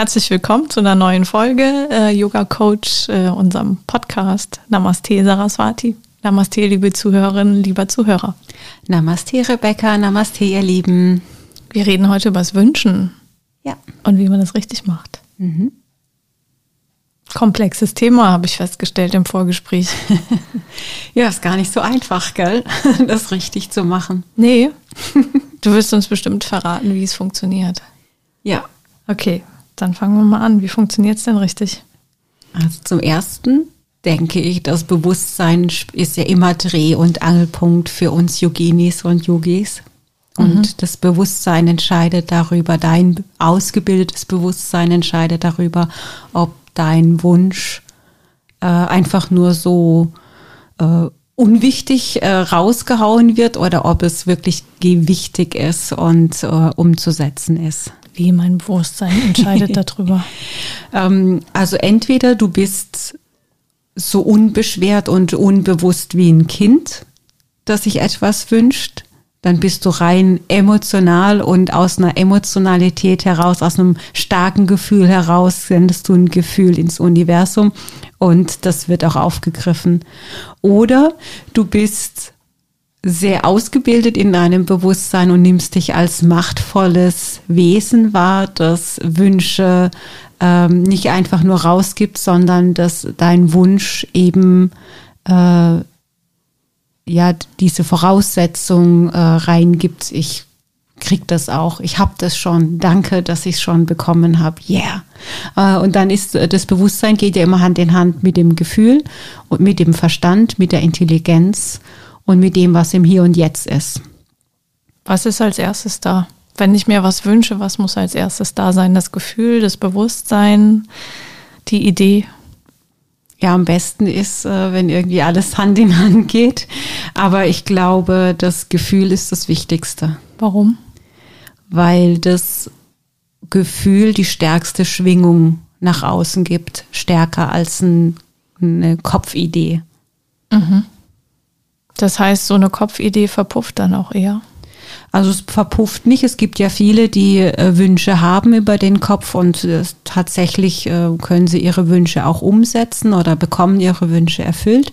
Herzlich willkommen zu einer neuen Folge äh, Yoga Coach, äh, unserem Podcast. Namaste Saraswati. Namaste, liebe Zuhörerinnen, lieber Zuhörer. Namaste, Rebecca. Namaste, ihr Lieben. Wir reden heute über das Wünschen. Ja. Und wie man das richtig macht. Mhm. Komplexes Thema, habe ich festgestellt im Vorgespräch. ja, ist gar nicht so einfach, gell? Das richtig zu machen. Nee. Du wirst uns bestimmt verraten, wie es funktioniert. Ja. Okay, dann fangen wir mal an. Wie funktioniert es denn richtig? Also zum Ersten denke ich, das Bewusstsein ist ja immer Dreh- und Angelpunkt für uns Yoginis und Yogis. Und mhm. das Bewusstsein entscheidet darüber, dein ausgebildetes Bewusstsein entscheidet darüber, ob dein Wunsch äh, einfach nur so äh, unwichtig äh, rausgehauen wird oder ob es wirklich gewichtig ist und äh, umzusetzen ist. Wie mein Bewusstsein entscheidet darüber? ähm, also entweder du bist so unbeschwert und unbewusst wie ein Kind, das sich etwas wünscht, dann bist du rein emotional und aus einer Emotionalität heraus, aus einem starken Gefühl heraus sendest du ein Gefühl ins Universum und das wird auch aufgegriffen. Oder du bist sehr ausgebildet in deinem Bewusstsein und nimmst dich als machtvolles Wesen wahr, das Wünsche ähm, nicht einfach nur rausgibt, sondern dass dein Wunsch eben äh, ja diese Voraussetzung äh, reingibt. Ich krieg das auch. Ich habe das schon. Danke, dass ich es schon bekommen habe. Yeah. Äh, und dann ist äh, das Bewusstsein geht ja immer Hand in Hand mit dem Gefühl und mit dem Verstand, mit der Intelligenz und mit dem, was im Hier und Jetzt ist. Was ist als erstes da? Wenn ich mir was wünsche, was muss als erstes da sein? Das Gefühl, das Bewusstsein, die Idee? Ja, am besten ist, äh, wenn irgendwie alles Hand in Hand geht. Aber ich glaube, das Gefühl ist das Wichtigste. Warum? Weil das Gefühl die stärkste Schwingung nach außen gibt, stärker als ein, eine Kopfidee. Mhm. Das heißt, so eine Kopfidee verpufft dann auch eher. Also es verpufft nicht. Es gibt ja viele, die äh, Wünsche haben über den Kopf und äh, tatsächlich äh, können sie ihre Wünsche auch umsetzen oder bekommen ihre Wünsche erfüllt.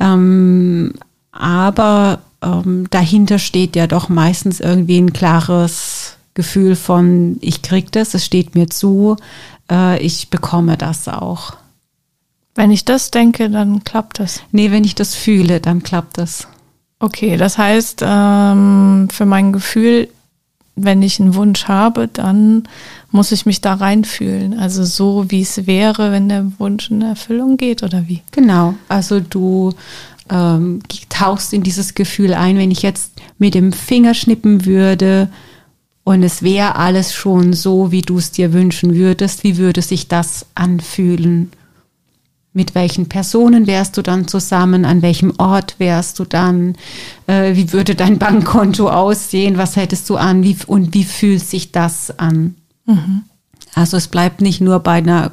Ähm, aber ähm, dahinter steht ja doch meistens irgendwie ein klares Gefühl von, ich krieg das, es steht mir zu, äh, ich bekomme das auch. Wenn ich das denke, dann klappt das. Nee, wenn ich das fühle, dann klappt das. Okay, das heißt, ähm, für mein Gefühl, wenn ich einen Wunsch habe, dann muss ich mich da reinfühlen. Also so, wie es wäre, wenn der Wunsch in Erfüllung geht oder wie? Genau. Also du ähm, tauchst in dieses Gefühl ein, wenn ich jetzt mit dem Finger schnippen würde und es wäre alles schon so, wie du es dir wünschen würdest, wie würde sich das anfühlen? Mit welchen Personen wärst du dann zusammen? An welchem Ort wärst du dann? Äh, wie würde dein Bankkonto aussehen? Was hättest du an? Wie, und wie fühlt sich das an? Mhm. Also es bleibt nicht nur bei einer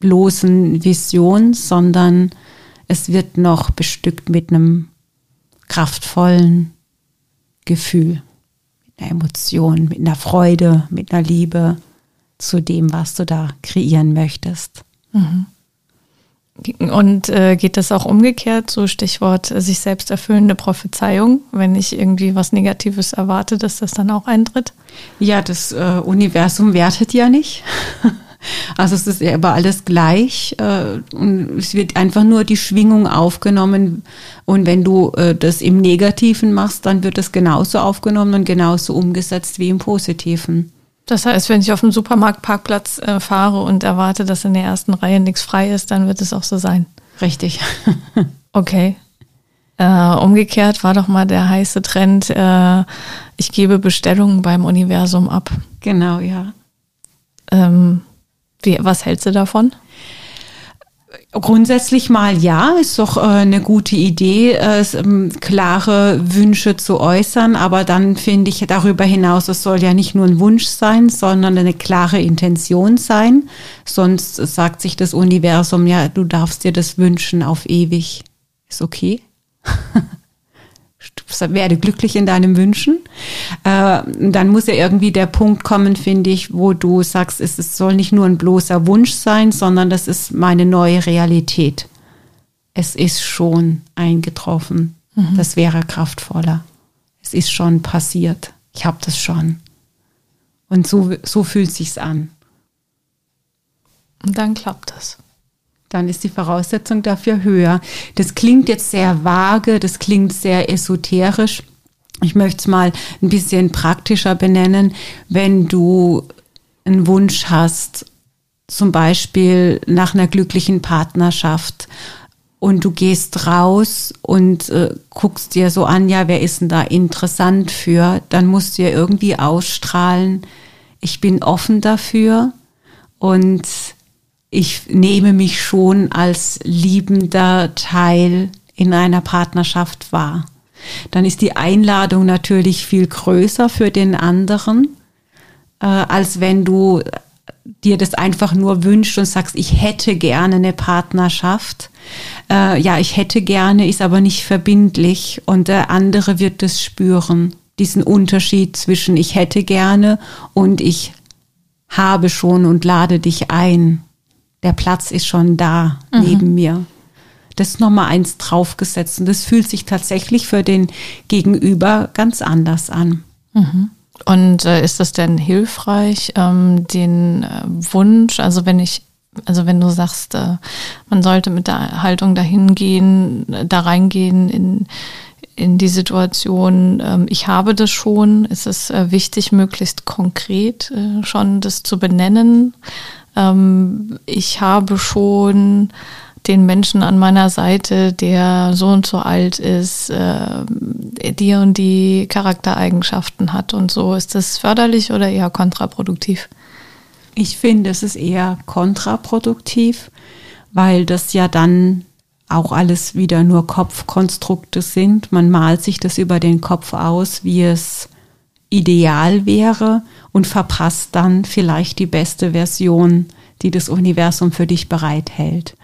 bloßen Vision, sondern es wird noch bestückt mit einem kraftvollen Gefühl, mit einer Emotion, mit einer Freude, mit einer Liebe zu dem, was du da kreieren möchtest. Mhm. Und äh, geht das auch umgekehrt, so Stichwort äh, sich selbst erfüllende Prophezeiung, wenn ich irgendwie was Negatives erwarte, dass das dann auch eintritt? Ja, das äh, Universum wertet ja nicht. Also es ist ja aber alles gleich äh, und es wird einfach nur die Schwingung aufgenommen und wenn du äh, das im Negativen machst, dann wird es genauso aufgenommen und genauso umgesetzt wie im Positiven. Das heißt, wenn ich auf dem Supermarktparkplatz äh, fahre und erwarte, dass in der ersten Reihe nichts frei ist, dann wird es auch so sein. Richtig. okay. Äh, umgekehrt war doch mal der heiße Trend, äh, ich gebe Bestellungen beim Universum ab. Genau, ja. Ähm, wie, was hältst du davon? Grundsätzlich mal ja, ist doch äh, eine gute Idee, äh, ähm, klare Wünsche zu äußern, aber dann finde ich darüber hinaus, es soll ja nicht nur ein Wunsch sein, sondern eine klare Intention sein. Sonst sagt sich das Universum, ja, du darfst dir das wünschen auf ewig. Ist okay. werde glücklich in deinem Wünschen. Äh, dann muss ja irgendwie der Punkt kommen, finde ich, wo du sagst, es, es soll nicht nur ein bloßer Wunsch sein, sondern das ist meine neue Realität. Es ist schon eingetroffen. Mhm. Das wäre kraftvoller. Es ist schon passiert. Ich habe das schon. Und so, so fühlt sich's an. Und dann klappt das dann ist die Voraussetzung dafür höher. Das klingt jetzt sehr vage, das klingt sehr esoterisch. Ich möchte es mal ein bisschen praktischer benennen. Wenn du einen Wunsch hast, zum Beispiel nach einer glücklichen Partnerschaft, und du gehst raus und äh, guckst dir so an, ja, wer ist denn da interessant für, dann musst du ja irgendwie ausstrahlen, ich bin offen dafür und ich nehme mich schon als liebender Teil in einer Partnerschaft wahr. Dann ist die Einladung natürlich viel größer für den anderen, äh, als wenn du dir das einfach nur wünschst und sagst, ich hätte gerne eine Partnerschaft. Äh, ja, ich hätte gerne, ist aber nicht verbindlich und der andere wird es spüren. Diesen Unterschied zwischen ich hätte gerne und ich habe schon und lade dich ein der Platz ist schon da mhm. neben mir. Das ist nochmal eins draufgesetzt und das fühlt sich tatsächlich für den Gegenüber ganz anders an. Mhm. Und äh, ist das denn hilfreich, ähm, den äh, Wunsch, also wenn ich, also wenn du sagst, äh, man sollte mit der Haltung dahin gehen, da reingehen in, in die Situation, ähm, ich habe das schon, ist es äh, wichtig, möglichst konkret äh, schon das zu benennen, ähm, ich habe schon den Menschen an meiner Seite, der so und so alt ist, äh, die und die Charaktereigenschaften hat und so. Ist das förderlich oder eher kontraproduktiv? Ich finde, es ist eher kontraproduktiv, weil das ja dann auch alles wieder nur Kopfkonstrukte sind. Man malt sich das über den Kopf aus, wie es ideal wäre und verpasst dann vielleicht die beste Version, die das Universum für dich bereithält.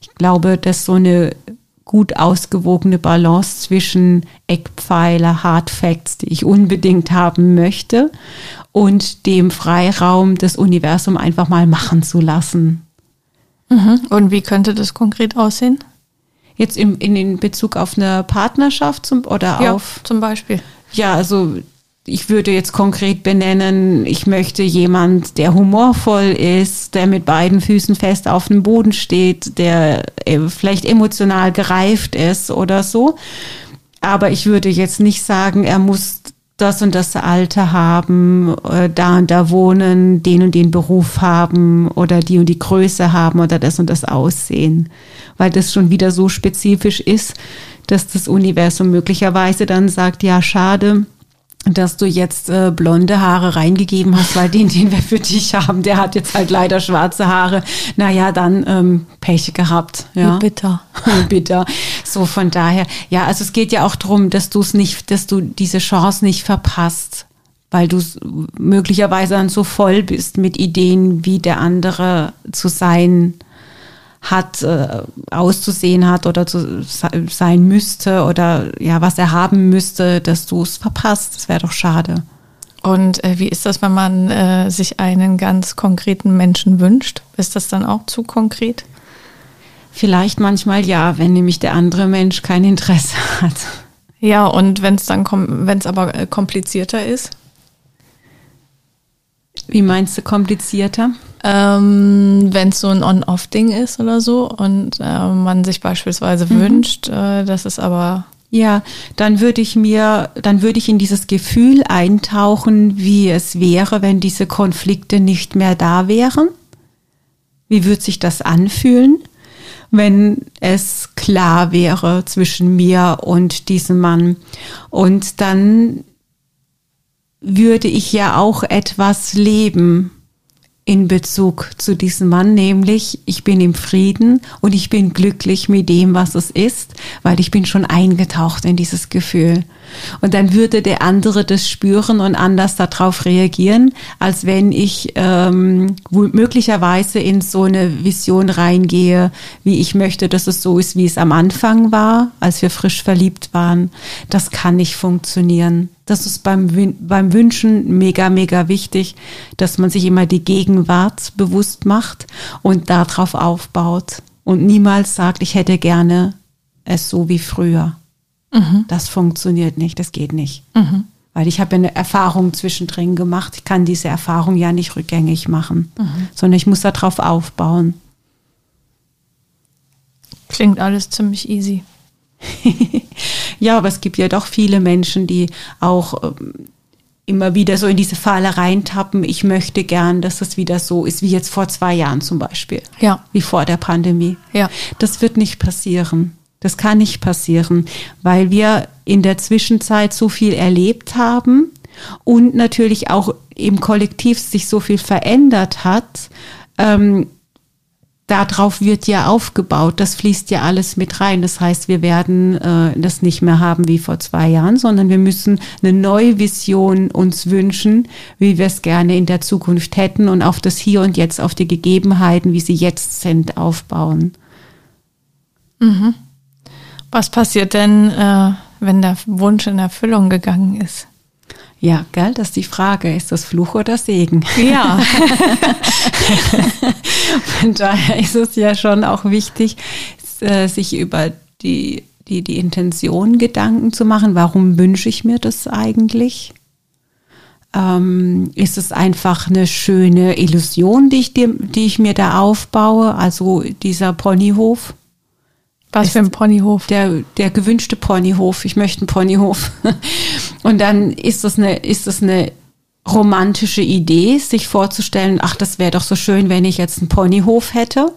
Ich glaube, dass so eine gut ausgewogene Balance zwischen Eckpfeiler, Hard Facts, die ich unbedingt haben möchte, und dem Freiraum, das Universum einfach mal machen zu lassen. Mhm. Und wie könnte das konkret aussehen? Jetzt in, in Bezug auf eine Partnerschaft zum, oder ja, auf. Zum Beispiel. Ja, also ich würde jetzt konkret benennen, ich möchte jemand, der humorvoll ist, der mit beiden Füßen fest auf dem Boden steht, der äh, vielleicht emotional gereift ist oder so. Aber ich würde jetzt nicht sagen, er muss das und das Alter haben, äh, da und da wohnen, den und den Beruf haben oder die und die Größe haben oder das und das Aussehen, weil das schon wieder so spezifisch ist, dass das Universum möglicherweise dann sagt, ja, schade, dass du jetzt äh, blonde Haare reingegeben hast, weil den, den wir für dich haben, der hat jetzt halt leider schwarze Haare. Naja, dann ähm, Pech gehabt. Ja. Wie bitter. bitter. So von daher, ja, also es geht ja auch drum, dass du es nicht, dass du diese Chance nicht verpasst, weil du möglicherweise dann so voll bist mit Ideen, wie der andere zu sein hat, äh, auszusehen hat oder zu sein müsste oder ja, was er haben müsste, dass du es verpasst. Das wäre doch schade. Und äh, wie ist das, wenn man äh, sich einen ganz konkreten Menschen wünscht? Ist das dann auch zu konkret? Vielleicht manchmal ja, wenn nämlich der andere Mensch kein Interesse hat. Ja, und wenn es dann, wenn es aber äh, komplizierter ist? Wie meinst du komplizierter? Ähm, Wenn es so ein On-Off-Ding ist oder so und äh, man sich beispielsweise mhm. wünscht, äh, dass es aber Ja, dann würde ich mir, dann würde ich in dieses Gefühl eintauchen, wie es wäre, wenn diese Konflikte nicht mehr da wären. Wie würde sich das anfühlen, wenn es klar wäre zwischen mir und diesem Mann? Und dann würde ich ja auch etwas leben, in Bezug zu diesem Mann, nämlich ich bin im Frieden und ich bin glücklich mit dem, was es ist, weil ich bin schon eingetaucht in dieses Gefühl. Und dann würde der andere das spüren und anders darauf reagieren, als wenn ich ähm, möglicherweise in so eine Vision reingehe, wie ich möchte, dass es so ist, wie es am Anfang war, als wir frisch verliebt waren. Das kann nicht funktionieren. Das ist beim, beim Wünschen mega, mega wichtig, dass man sich immer die Gegenwart bewusst macht und darauf aufbaut und niemals sagt, ich hätte gerne es so wie früher. Mhm. Das funktioniert nicht, das geht nicht. Mhm. Weil ich habe eine Erfahrung zwischendrin gemacht. Ich kann diese Erfahrung ja nicht rückgängig machen, mhm. sondern ich muss darauf aufbauen. Klingt alles ziemlich easy. ja, aber es gibt ja doch viele Menschen, die auch ähm, immer wieder so in diese Falle reintappen. Ich möchte gern, dass es wieder so ist wie jetzt vor zwei Jahren zum Beispiel. Ja. Wie vor der Pandemie. Ja. Das wird nicht passieren. Das kann nicht passieren, weil wir in der Zwischenzeit so viel erlebt haben und natürlich auch im Kollektiv sich so viel verändert hat. Ähm, darauf wird ja aufgebaut. Das fließt ja alles mit rein. Das heißt, wir werden äh, das nicht mehr haben wie vor zwei Jahren, sondern wir müssen eine neue Vision uns wünschen, wie wir es gerne in der Zukunft hätten und auf das Hier und Jetzt, auf die Gegebenheiten, wie sie jetzt sind, aufbauen. Mhm. Was passiert denn, äh, wenn der Wunsch in Erfüllung gegangen ist? Ja, gell, das ist die Frage. Ist das Fluch oder Segen? Ja. Von daher ist es ja schon auch wichtig, äh, sich über die, die, die Intention Gedanken zu machen. Warum wünsche ich mir das eigentlich? Ähm, ist es einfach eine schöne Illusion, die ich, die ich mir da aufbaue? Also dieser Ponyhof? Was für ein Ponyhof? Der, der gewünschte Ponyhof. Ich möchte einen Ponyhof. Und dann ist das eine, ist das eine romantische Idee, sich vorzustellen, ach, das wäre doch so schön, wenn ich jetzt einen Ponyhof hätte.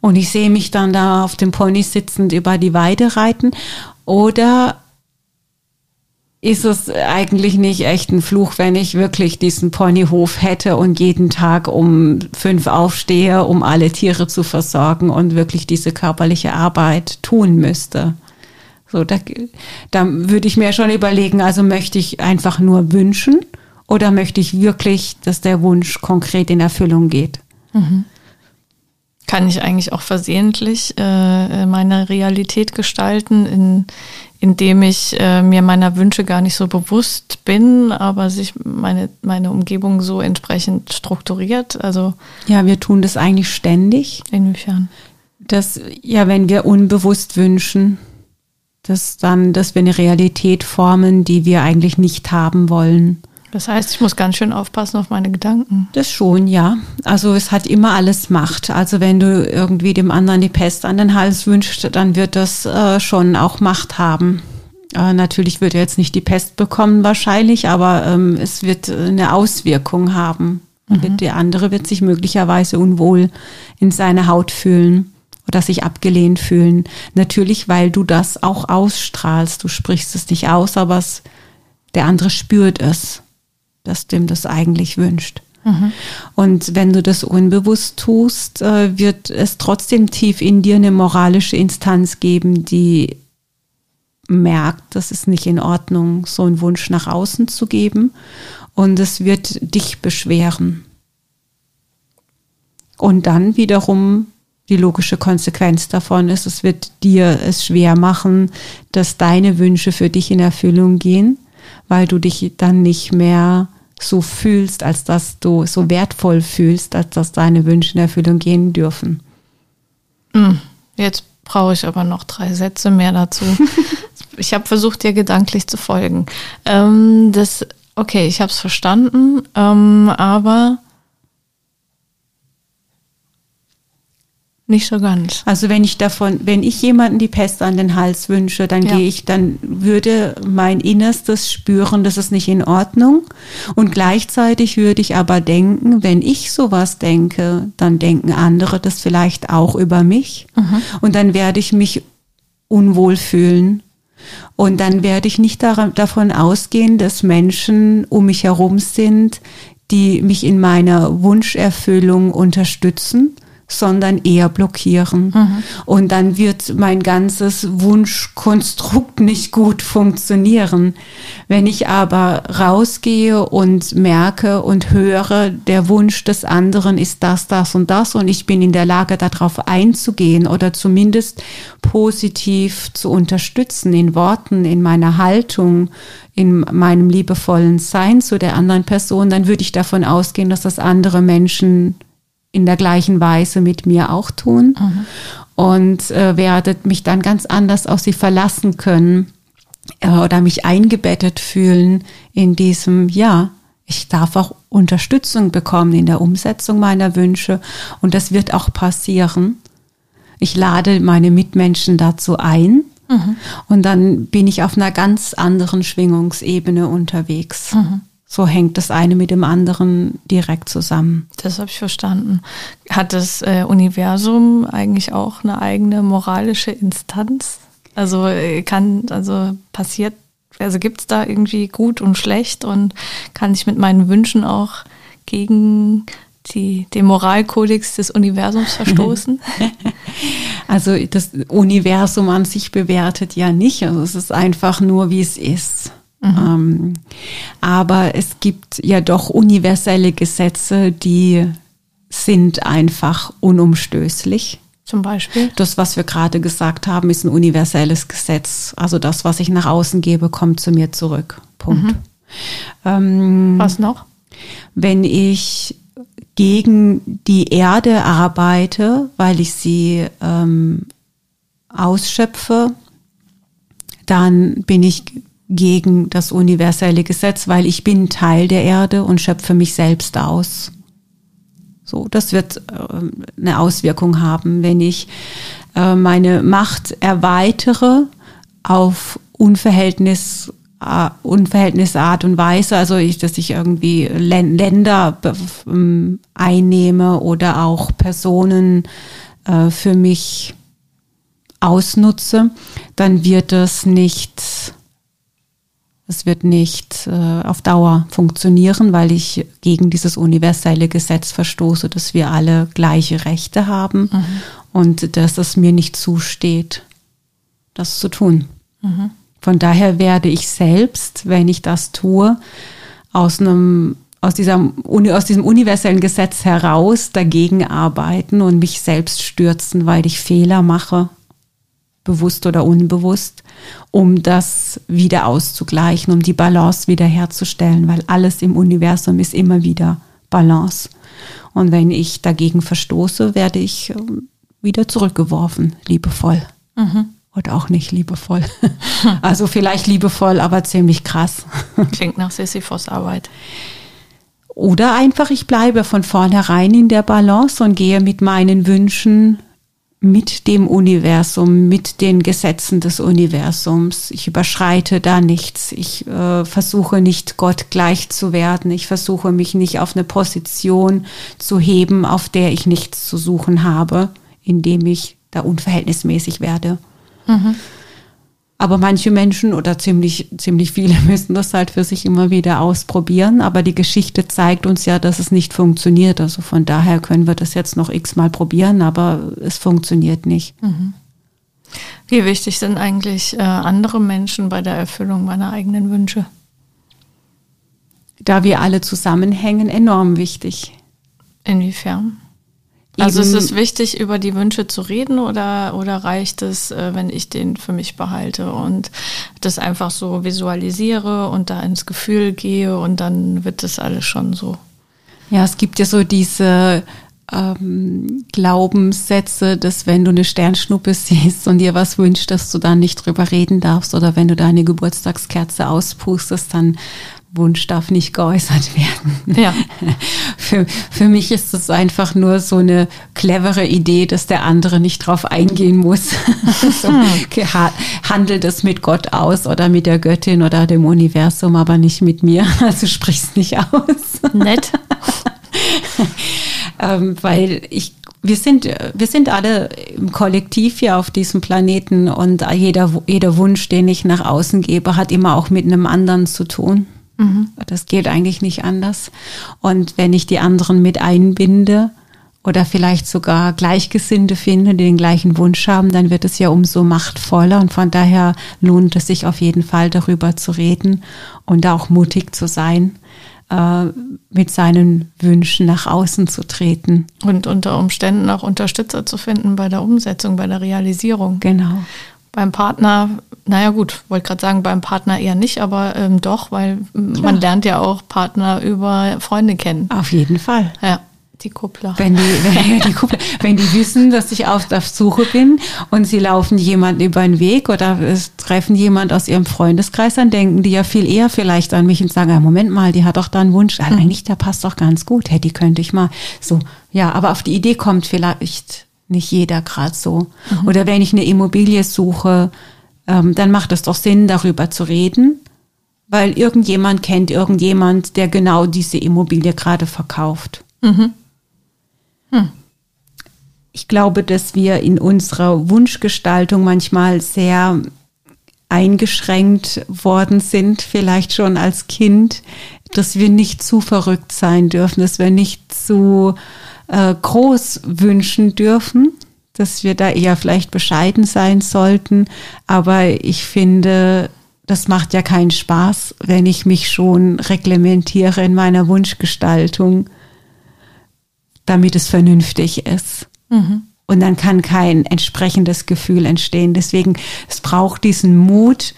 Und ich sehe mich dann da auf dem Pony sitzend über die Weide reiten. Oder ist es eigentlich nicht echt ein Fluch, wenn ich wirklich diesen Ponyhof hätte und jeden Tag um fünf aufstehe, um alle Tiere zu versorgen und wirklich diese körperliche Arbeit tun müsste. So, da, da würde ich mir schon überlegen, also möchte ich einfach nur wünschen oder möchte ich wirklich, dass der Wunsch konkret in Erfüllung geht? Mhm. Kann ich eigentlich auch versehentlich äh, meine Realität gestalten, in, indem ich äh, mir meiner Wünsche gar nicht so bewusst bin, aber sich meine, meine Umgebung so entsprechend strukturiert. Also ja, wir tun das eigentlich ständig. Inwiefern? Dass ja, wenn wir unbewusst wünschen, dass dann, dass wir eine Realität formen, die wir eigentlich nicht haben wollen. Das heißt, ich muss ganz schön aufpassen auf meine Gedanken. Das schon, ja. Also es hat immer alles Macht. Also wenn du irgendwie dem anderen die Pest an den Hals wünschst, dann wird das äh, schon auch Macht haben. Äh, natürlich wird er jetzt nicht die Pest bekommen wahrscheinlich, aber ähm, es wird eine Auswirkung haben. Mhm. Der andere wird sich möglicherweise unwohl in seiner Haut fühlen oder sich abgelehnt fühlen. Natürlich, weil du das auch ausstrahlst. Du sprichst es nicht aus, aber es, der andere spürt es dass dem das eigentlich wünscht. Mhm. Und wenn du das unbewusst tust, äh, wird es trotzdem tief in dir eine moralische Instanz geben, die merkt, das ist nicht in Ordnung, so einen Wunsch nach außen zu geben. Und es wird dich beschweren. Und dann wiederum die logische Konsequenz davon ist, es wird dir es schwer machen, dass deine Wünsche für dich in Erfüllung gehen, weil du dich dann nicht mehr so fühlst, als dass du so wertvoll fühlst, als dass deine Wünsche in Erfüllung gehen dürfen. Hm, jetzt brauche ich aber noch drei Sätze mehr dazu. ich habe versucht, dir gedanklich zu folgen. Ähm, das, okay, ich habe es verstanden, ähm, aber Nicht so ganz. Also wenn ich davon, wenn ich jemanden die Pest an den Hals wünsche, dann ja. gehe ich, dann würde mein Innerstes spüren, das ist nicht in Ordnung. Und gleichzeitig würde ich aber denken, wenn ich sowas denke, dann denken andere das vielleicht auch über mich. Mhm. Und dann werde ich mich unwohl fühlen. Und dann werde ich nicht davon ausgehen, dass Menschen um mich herum sind, die mich in meiner Wunscherfüllung unterstützen, sondern eher blockieren. Mhm. Und dann wird mein ganzes Wunschkonstrukt nicht gut funktionieren. Wenn ich aber rausgehe und merke und höre, der Wunsch des anderen ist das, das und das und ich bin in der Lage, darauf einzugehen oder zumindest positiv zu unterstützen in Worten, in meiner Haltung, in meinem liebevollen Sein zu der anderen Person, dann würde ich davon ausgehen, dass das andere Menschen in der gleichen Weise mit mir auch tun mhm. und äh, werdet mich dann ganz anders auf sie verlassen können äh, oder mich eingebettet fühlen in diesem, ja, ich darf auch Unterstützung bekommen in der Umsetzung meiner Wünsche und das wird auch passieren. Ich lade meine Mitmenschen dazu ein mhm. und dann bin ich auf einer ganz anderen Schwingungsebene unterwegs. Mhm. So hängt das eine mit dem anderen direkt zusammen. Das habe ich verstanden. Hat das äh, Universum eigentlich auch eine eigene moralische Instanz? Also äh, kann, also passiert, also gibt es da irgendwie gut und schlecht und kann ich mit meinen Wünschen auch gegen die, den Moralkodex des Universums verstoßen? Also das Universum an sich bewertet ja nicht. Also es ist einfach nur, wie es ist. Mhm. Ähm, aber es gibt ja doch universelle Gesetze, die sind einfach unumstößlich. Zum Beispiel? Das, was wir gerade gesagt haben, ist ein universelles Gesetz. Also das, was ich nach außen gebe, kommt zu mir zurück. Punkt. Mhm. Ähm, was noch? Wenn ich gegen die Erde arbeite, weil ich sie ähm, ausschöpfe, dann bin ich gegen das universelle Gesetz, weil ich bin Teil der Erde und schöpfe mich selbst aus. So, das wird äh, eine Auswirkung haben, wenn ich äh, meine Macht erweitere auf Unverhältnis äh, Unverhältnisart und Weise, also ich, dass ich irgendwie Länder ähm, einnehme oder auch Personen für mich ausnutze, dann wird es nicht es wird nicht äh, auf Dauer funktionieren, weil ich gegen dieses universelle Gesetz verstoße, dass wir alle gleiche Rechte haben mhm. und dass es mir nicht zusteht, das zu tun. Mhm. Von daher werde ich selbst, wenn ich das tue, aus einem aus, dieser, aus diesem universellen Gesetz heraus dagegen arbeiten und mich selbst stürzen, weil ich Fehler mache, bewusst oder unbewusst, um das wieder auszugleichen, um die Balance wiederherzustellen, weil alles im Universum ist immer wieder Balance. Und wenn ich dagegen verstoße, werde ich ähm, wieder zurückgeworfen, liebevoll. Mhm. Oder auch nicht liebevoll. Also vielleicht liebevoll, aber ziemlich krass. Klingt nach Sisyphos Arbeit. Oder einfach, ich bleibe von vornherein in der Balance und gehe mit meinen Wünschen mit dem Universum, mit den Gesetzen des Universums. Ich überschreite da nichts. Ich äh, versuche nicht Gott gleich zu werden. Ich versuche mich nicht auf eine Position zu heben, auf der ich nichts zu suchen habe, indem ich da unverhältnismäßig werde. Mhm. Aber manche Menschen oder ziemlich, ziemlich viele müssen das halt für sich immer wieder ausprobieren. Aber die Geschichte zeigt uns ja, dass es nicht funktioniert. Also von daher können wir das jetzt noch x-mal probieren, aber es funktioniert nicht. Mhm. Wie wichtig sind eigentlich äh, andere Menschen bei der Erfüllung meiner eigenen Wünsche? Da wir alle zusammenhängen, enorm wichtig. Inwiefern? Also ist es wichtig, über die Wünsche zu reden oder, oder reicht es, äh, wenn ich den für mich behalte und das einfach so visualisiere und da ins Gefühl gehe und dann wird das alles schon so? Ja, es gibt ja so diese ähm, Glaubenssätze, dass wenn du eine Sternschnuppe siehst und dir was wünscht, dass du dann nicht drüber reden darfst oder wenn du deine Geburtstagskerze auspustest, dann Wunsch darf nicht geäußert werden. Ja. Für, für mich ist es einfach nur so eine clevere Idee, dass der andere nicht drauf eingehen muss. so, ha- handelt es mit Gott aus oder mit der Göttin oder dem Universum, aber nicht mit mir. Also sprich's nicht aus. Nett. ähm, weil ich wir sind, wir sind alle im Kollektiv hier auf diesem Planeten und jeder, jeder Wunsch, den ich nach außen gebe, hat immer auch mit einem anderen zu tun. Mhm. Das geht eigentlich nicht anders. Und wenn ich die anderen mit einbinde oder vielleicht sogar Gleichgesinnte finde, die den gleichen Wunsch haben, dann wird es ja umso machtvoller. Und von daher lohnt es sich auf jeden Fall darüber zu reden und auch mutig zu sein äh, mit seinen Wünschen nach außen zu treten. Und unter Umständen auch Unterstützer zu finden bei der Umsetzung, bei der Realisierung. Genau. Beim Partner, naja gut, wollte gerade sagen, beim Partner eher nicht, aber ähm, doch, weil Klar. man lernt ja auch Partner über Freunde kennen. Auf jeden Fall. Ja. Die Kuppler. Wenn die, wenn, die Kuppler, wenn die wissen, dass ich auf der Suche bin und sie laufen jemand über den Weg oder treffen jemand aus ihrem Freundeskreis, dann denken die ja viel eher vielleicht an mich und sagen, ja, Moment mal, die hat doch da einen Wunsch. Ja, eigentlich, der passt doch ganz gut. Hey, die könnte ich mal so. Ja, aber auf die Idee kommt vielleicht nicht jeder gerade so. Mhm. Oder wenn ich eine Immobilie suche, ähm, dann macht es doch Sinn, darüber zu reden, weil irgendjemand kennt irgendjemand, der genau diese Immobilie gerade verkauft. Mhm. Hm. Ich glaube, dass wir in unserer Wunschgestaltung manchmal sehr eingeschränkt worden sind, vielleicht schon als Kind, dass wir nicht zu verrückt sein dürfen, dass wir nicht zu äh, groß wünschen dürfen, dass wir da eher vielleicht bescheiden sein sollten. Aber ich finde, das macht ja keinen Spaß, wenn ich mich schon reglementiere in meiner Wunschgestaltung damit es vernünftig ist. Mhm. Und dann kann kein entsprechendes Gefühl entstehen. Deswegen, es braucht diesen Mut,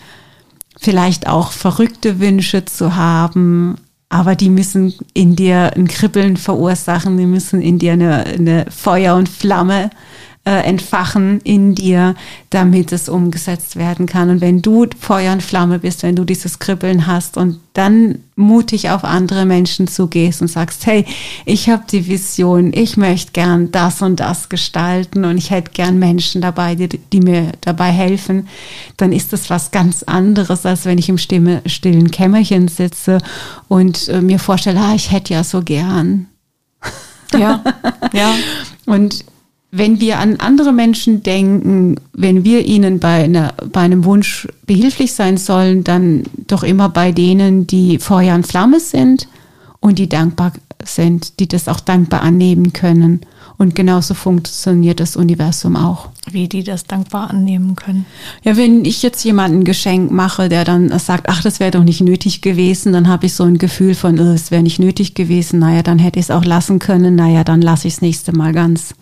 vielleicht auch verrückte Wünsche zu haben, aber die müssen in dir ein Kribbeln verursachen, die müssen in dir eine, eine Feuer und Flamme äh, entfachen in dir, damit es umgesetzt werden kann. Und wenn du Feuer und Flamme bist, wenn du dieses Kribbeln hast und dann mutig auf andere Menschen zugehst und sagst, hey, ich habe die Vision, ich möchte gern das und das gestalten und ich hätte gern Menschen dabei, die, die mir dabei helfen, dann ist das was ganz anderes, als wenn ich im Stimme, stillen Kämmerchen sitze und äh, mir vorstelle, ah, ich hätte ja so gern. Ja, ja. Und wenn wir an andere Menschen denken, wenn wir ihnen bei, einer, bei einem Wunsch behilflich sein sollen, dann doch immer bei denen, die Feuer und Flamme sind und die dankbar sind, die das auch dankbar annehmen können. Und genauso funktioniert das Universum auch. Wie die das dankbar annehmen können. Ja, wenn ich jetzt jemanden ein Geschenk mache, der dann sagt, ach, das wäre doch nicht nötig gewesen, dann habe ich so ein Gefühl von, oh, es wäre nicht nötig gewesen, naja, dann hätte ich es auch lassen können, naja, dann lasse ich es nächste Mal ganz.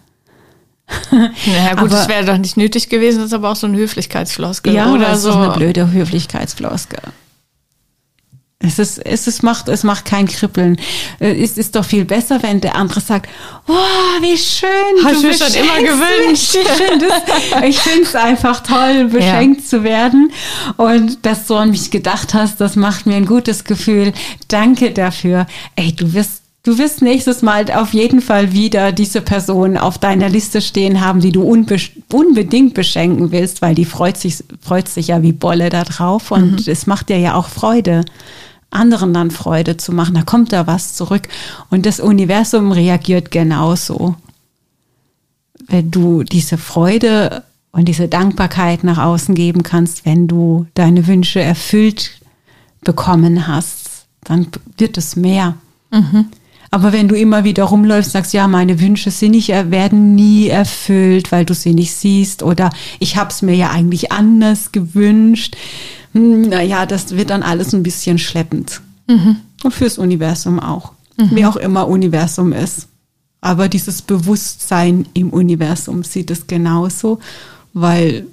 Naja, gut, aber, es wäre doch nicht nötig gewesen, das ist aber auch so ein Höflichkeitsfloskel. Ja, oder das so. ist eine blöde Höflichkeitsfloskel. Es ist, es ist, macht, es macht kein Kribbeln. Äh, es ist doch viel besser, wenn der andere sagt, oh, wie schön. Hast du mir schon immer gewünscht. Ich finde es einfach toll, beschenkt ja. zu werden. Und dass du an mich gedacht hast, das macht mir ein gutes Gefühl. Danke dafür. Ey, du wirst Du wirst nächstes Mal auf jeden Fall wieder diese Person auf deiner Liste stehen haben, die du unbe unbedingt beschenken willst, weil die freut sich, freut sich ja wie Bolle da drauf und mhm. es macht dir ja auch Freude, anderen dann Freude zu machen. Da kommt da was zurück und das Universum reagiert genauso. Wenn du diese Freude und diese Dankbarkeit nach außen geben kannst, wenn du deine Wünsche erfüllt bekommen hast, dann wird es mehr. Mhm. Aber wenn du immer wieder rumläufst, sagst, ja, meine Wünsche sind nicht, werden nie erfüllt, weil du sie nicht siehst oder ich habe es mir ja eigentlich anders gewünscht. Hm, naja, das wird dann alles ein bisschen schleppend. Mhm. Und fürs Universum auch. Mhm. Wie auch immer Universum ist. Aber dieses Bewusstsein im Universum sieht es genauso, weil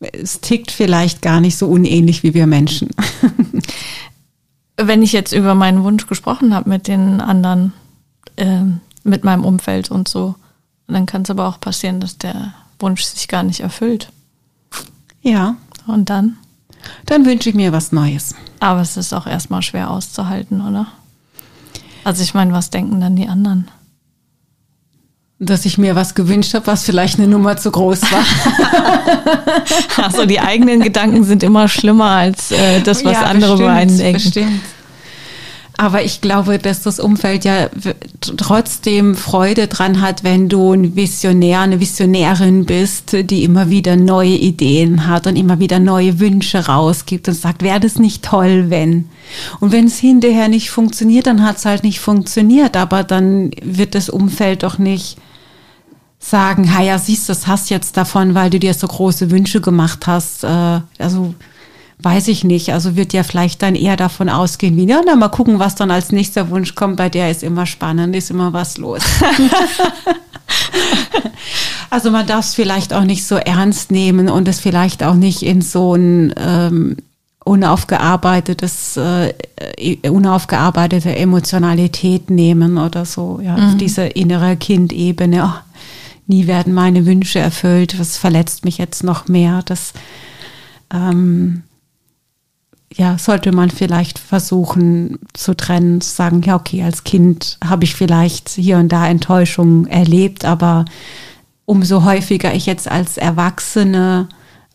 es tickt vielleicht gar nicht so unähnlich wie wir Menschen. wenn ich jetzt über meinen Wunsch gesprochen habe mit den anderen, äh, mit meinem Umfeld und so, dann kann es aber auch passieren, dass der Wunsch sich gar nicht erfüllt. Ja. Und dann? Dann wünsche ich mir was Neues. Aber es ist auch erstmal schwer auszuhalten, oder? Also ich meine, was denken dann die anderen? Dass ich mir was gewünscht habe, was vielleicht eine Nummer zu groß war. Also die eigenen Gedanken sind immer schlimmer als äh, das, was ja, andere bestimmt, bei einen denken. Bestimmt. Aber ich glaube, dass das Umfeld ja trotzdem Freude dran hat, wenn du ein Visionär, eine Visionärin bist, die immer wieder neue Ideen hat und immer wieder neue Wünsche rausgibt und sagt, wäre das nicht toll, wenn? Und wenn es hinterher nicht funktioniert, dann hat es halt nicht funktioniert, aber dann wird das Umfeld doch nicht sagen, ha ja, siehst du, das hast jetzt davon, weil du dir so große Wünsche gemacht hast. Äh, also weiß ich nicht. Also wird ja vielleicht dann eher davon ausgehen, wie, ja, na, mal gucken, was dann als nächster Wunsch kommt. Bei der ist immer spannend, ist immer was los. also man darf es vielleicht auch nicht so ernst nehmen und es vielleicht auch nicht in so ein ähm, unaufgearbeitetes, äh, unaufgearbeitete Emotionalität nehmen oder so, ja, mhm. auf diese innere Kindebene. Oh, nie werden meine Wünsche erfüllt, was verletzt mich jetzt noch mehr. Das ähm, ja, sollte man vielleicht versuchen zu trennen, zu sagen, ja, okay, als Kind habe ich vielleicht hier und da Enttäuschung erlebt, aber umso häufiger ich jetzt als Erwachsene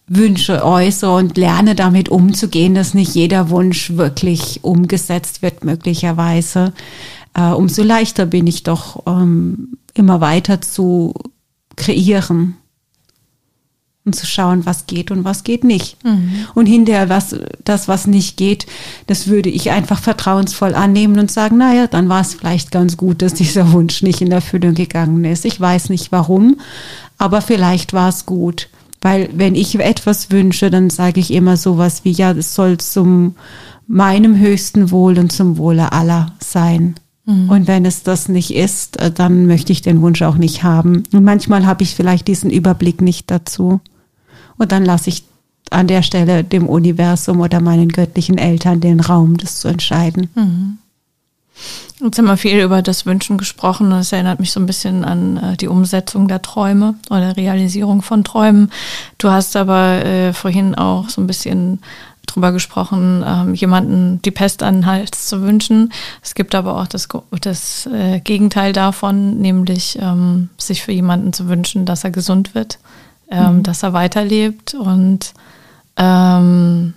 Wünsche äußere und lerne damit umzugehen, dass nicht jeder Wunsch wirklich umgesetzt wird, möglicherweise, äh, umso leichter bin ich doch ähm, immer weiter zu kreieren und zu schauen, was geht und was geht nicht. Mhm. Und hinterher, was, das, was nicht geht, das würde ich einfach vertrauensvoll annehmen und sagen, naja, dann war es vielleicht ganz gut, dass dieser Wunsch nicht in Erfüllung gegangen ist. Ich weiß nicht warum, aber vielleicht war es gut. Weil wenn ich etwas wünsche, dann sage ich immer sowas wie, ja, es soll zum meinem höchsten Wohl und zum Wohle aller sein. Mhm. Und wenn es das nicht ist, äh, dann möchte ich den Wunsch auch nicht haben. Und manchmal habe ich vielleicht diesen Überblick nicht dazu. Und dann lasse ich an der Stelle dem Universum oder meinen göttlichen Eltern den Raum, das zu entscheiden. Mhm. Jetzt haben wir viel über das Wünschen gesprochen. Das erinnert mich so ein bisschen an äh, die Umsetzung der Träume oder Realisierung von Träumen. Du hast aber äh, vorhin auch so ein bisschen drüber gesprochen, ähm, jemanden die Pest an den Hals zu wünschen. Es gibt aber auch das, das äh, Gegenteil davon, nämlich ähm, sich für jemanden zu wünschen, dass er gesund wird, ähm, mhm. dass er weiterlebt. Und ähm,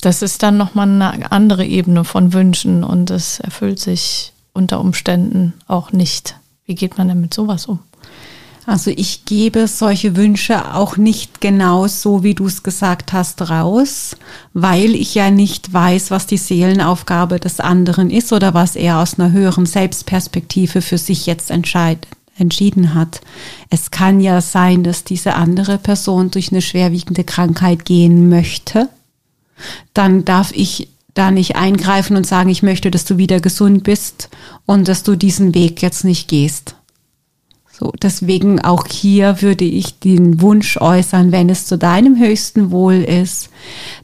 das ist dann nochmal eine andere Ebene von Wünschen und es erfüllt sich unter Umständen auch nicht. Wie geht man denn mit sowas um? Also ich gebe solche Wünsche auch nicht genau so, wie du es gesagt hast, raus, weil ich ja nicht weiß, was die Seelenaufgabe des anderen ist oder was er aus einer höheren Selbstperspektive für sich jetzt entscheidet entschieden hat. Es kann ja sein, dass diese andere Person durch eine schwerwiegende Krankheit gehen möchte. Dann darf ich da nicht eingreifen und sagen, ich möchte, dass du wieder gesund bist und dass du diesen Weg jetzt nicht gehst. So, deswegen auch hier würde ich den Wunsch äußern, wenn es zu deinem höchsten Wohl ist,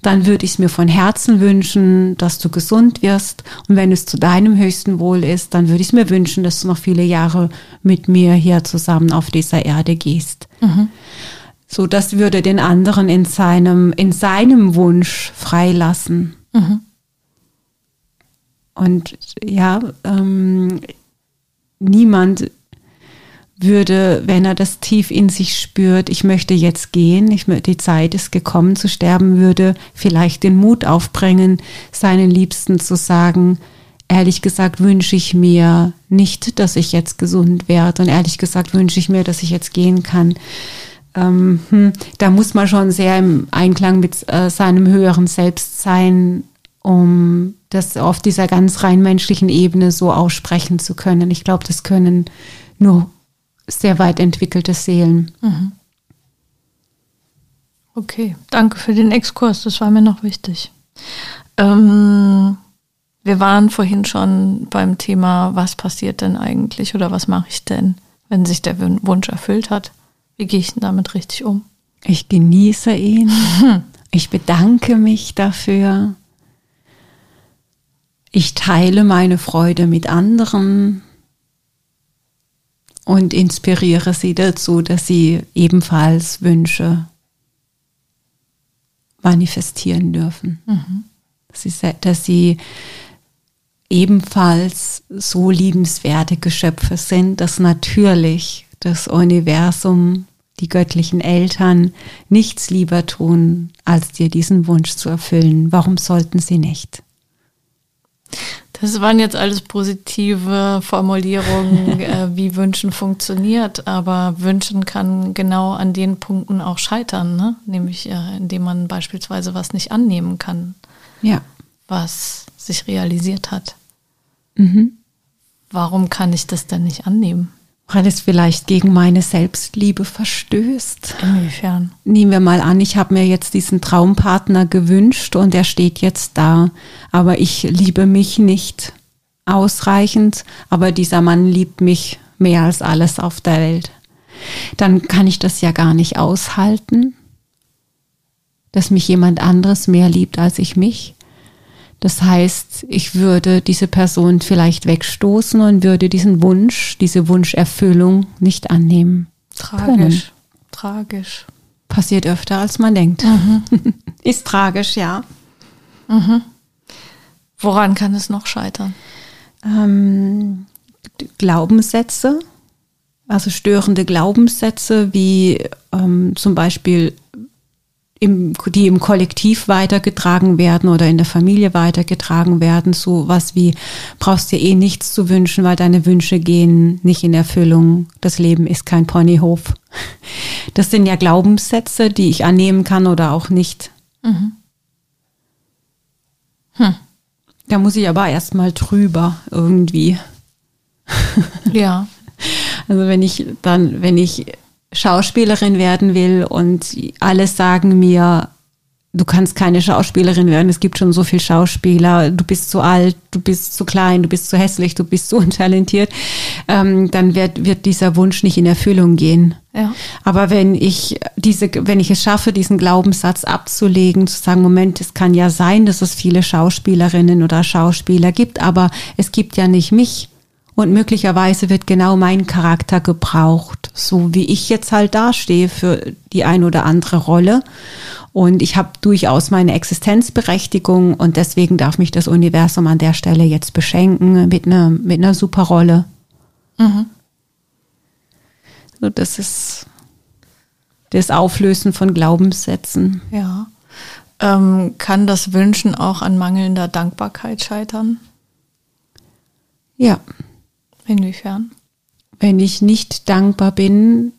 dann würde ich es mir von Herzen wünschen, dass du gesund wirst. Und wenn es zu deinem höchsten Wohl ist, dann würde ich es mir wünschen, dass du noch viele Jahre mit mir hier zusammen auf dieser Erde gehst. Mhm. So, das würde den anderen in seinem, in seinem Wunsch freilassen. Mhm. Und ja, ähm, niemand würde, wenn er das tief in sich spürt, ich möchte jetzt gehen, ich, die Zeit ist gekommen zu sterben, würde vielleicht den Mut aufbringen, seinen Liebsten zu sagen, ehrlich gesagt wünsche ich mir nicht, dass ich jetzt gesund werde und ehrlich gesagt wünsche ich mir, dass ich jetzt gehen kann. Ähm, hm, da muss man schon sehr im Einklang mit äh, seinem höheren Selbst sein, um das auf dieser ganz rein menschlichen Ebene so aussprechen zu können. Ich glaube, das können nur sehr weit entwickelte Seelen. Mhm. Okay, danke für den Exkurs, das war mir noch wichtig. Ähm, wir waren vorhin schon beim Thema, was passiert denn eigentlich oder was mache ich denn, wenn sich der Wunsch erfüllt hat? Wie gehe ich denn damit richtig um? Ich genieße ihn. Ich bedanke mich dafür. Ich teile meine Freude mit anderen und inspiriere sie dazu, dass sie ebenfalls Wünsche manifestieren dürfen. Mhm. dass sie ebenfalls so liebenswerte Geschöpfe sind, dass natürlich das Universum, die göttlichen Eltern nichts lieber tun, als dir diesen Wunsch zu erfüllen. Warum sollten sie nicht? Das waren jetzt alles positive Formulierungen, äh, wie Wünschen funktioniert, aber Wünschen kann genau an den Punkten auch scheitern, ne? nämlich äh, indem man beispielsweise was nicht annehmen kann, ja. was sich realisiert hat. Mhm. Warum kann ich das denn nicht annehmen? Weil es vielleicht gegen meine Selbstliebe verstößt. Inwiefern? Nehmen wir mal an, ich habe mir jetzt diesen Traumpartner gewünscht und er steht jetzt da, aber ich liebe mich nicht ausreichend, aber dieser Mann liebt mich mehr als alles auf der Welt. Dann kann ich das ja gar nicht aushalten, dass mich jemand anderes mehr liebt als ich mich. Das heißt, ich würde diese Person vielleicht wegstoßen und würde diesen Wunsch, diese Wunscherfüllung nicht annehmen. Tragisch. Können. Tragisch. Passiert öfter, als man denkt. Mhm. Ist tragisch, ja. Mhm. Woran kann es noch scheitern? Ähm, Glaubenssätze, also störende Glaubenssätze, wie ähm, zum Beispiel im, die im Kollektiv weitergetragen werden oder in der Familie weitergetragen werden. So was wie, brauchst dir eh nichts zu wünschen, weil deine Wünsche gehen nicht in Erfüllung. Das Leben ist kein Ponyhof. Das sind ja Glaubenssätze, die ich annehmen kann oder auch nicht. Mhm. Hm. Da muss ich aber erstmal drüber irgendwie. Ja. Also wenn ich dann, wenn ich Schauspielerin werden will und alle sagen mir, du kannst keine Schauspielerin werden, es gibt schon so viele Schauspieler, du bist zu alt, du bist zu klein, du bist zu hässlich, du bist zu untalentiert, ähm, dann wird, wird dieser Wunsch nicht in Erfüllung gehen. Ja. Aber wenn ich diese, wenn ich es schaffe, diesen Glaubenssatz abzulegen, zu sagen, Moment, es kann ja sein, dass es viele Schauspielerinnen oder Schauspieler gibt, aber es gibt ja nicht mich. Und möglicherweise wird genau mein Charakter gebraucht, so wie ich jetzt halt dastehe für die ein oder andere Rolle. Und ich habe durchaus meine Existenzberechtigung und deswegen darf mich das Universum an der Stelle jetzt beschenken mit einer, mit einer super Rolle. Mhm. So, das ist das Auflösen von Glaubenssätzen. Ja. Ähm, kann das Wünschen auch an mangelnder Dankbarkeit scheitern? Ja. Inwiefern? Wenn ich nicht dankbar bin,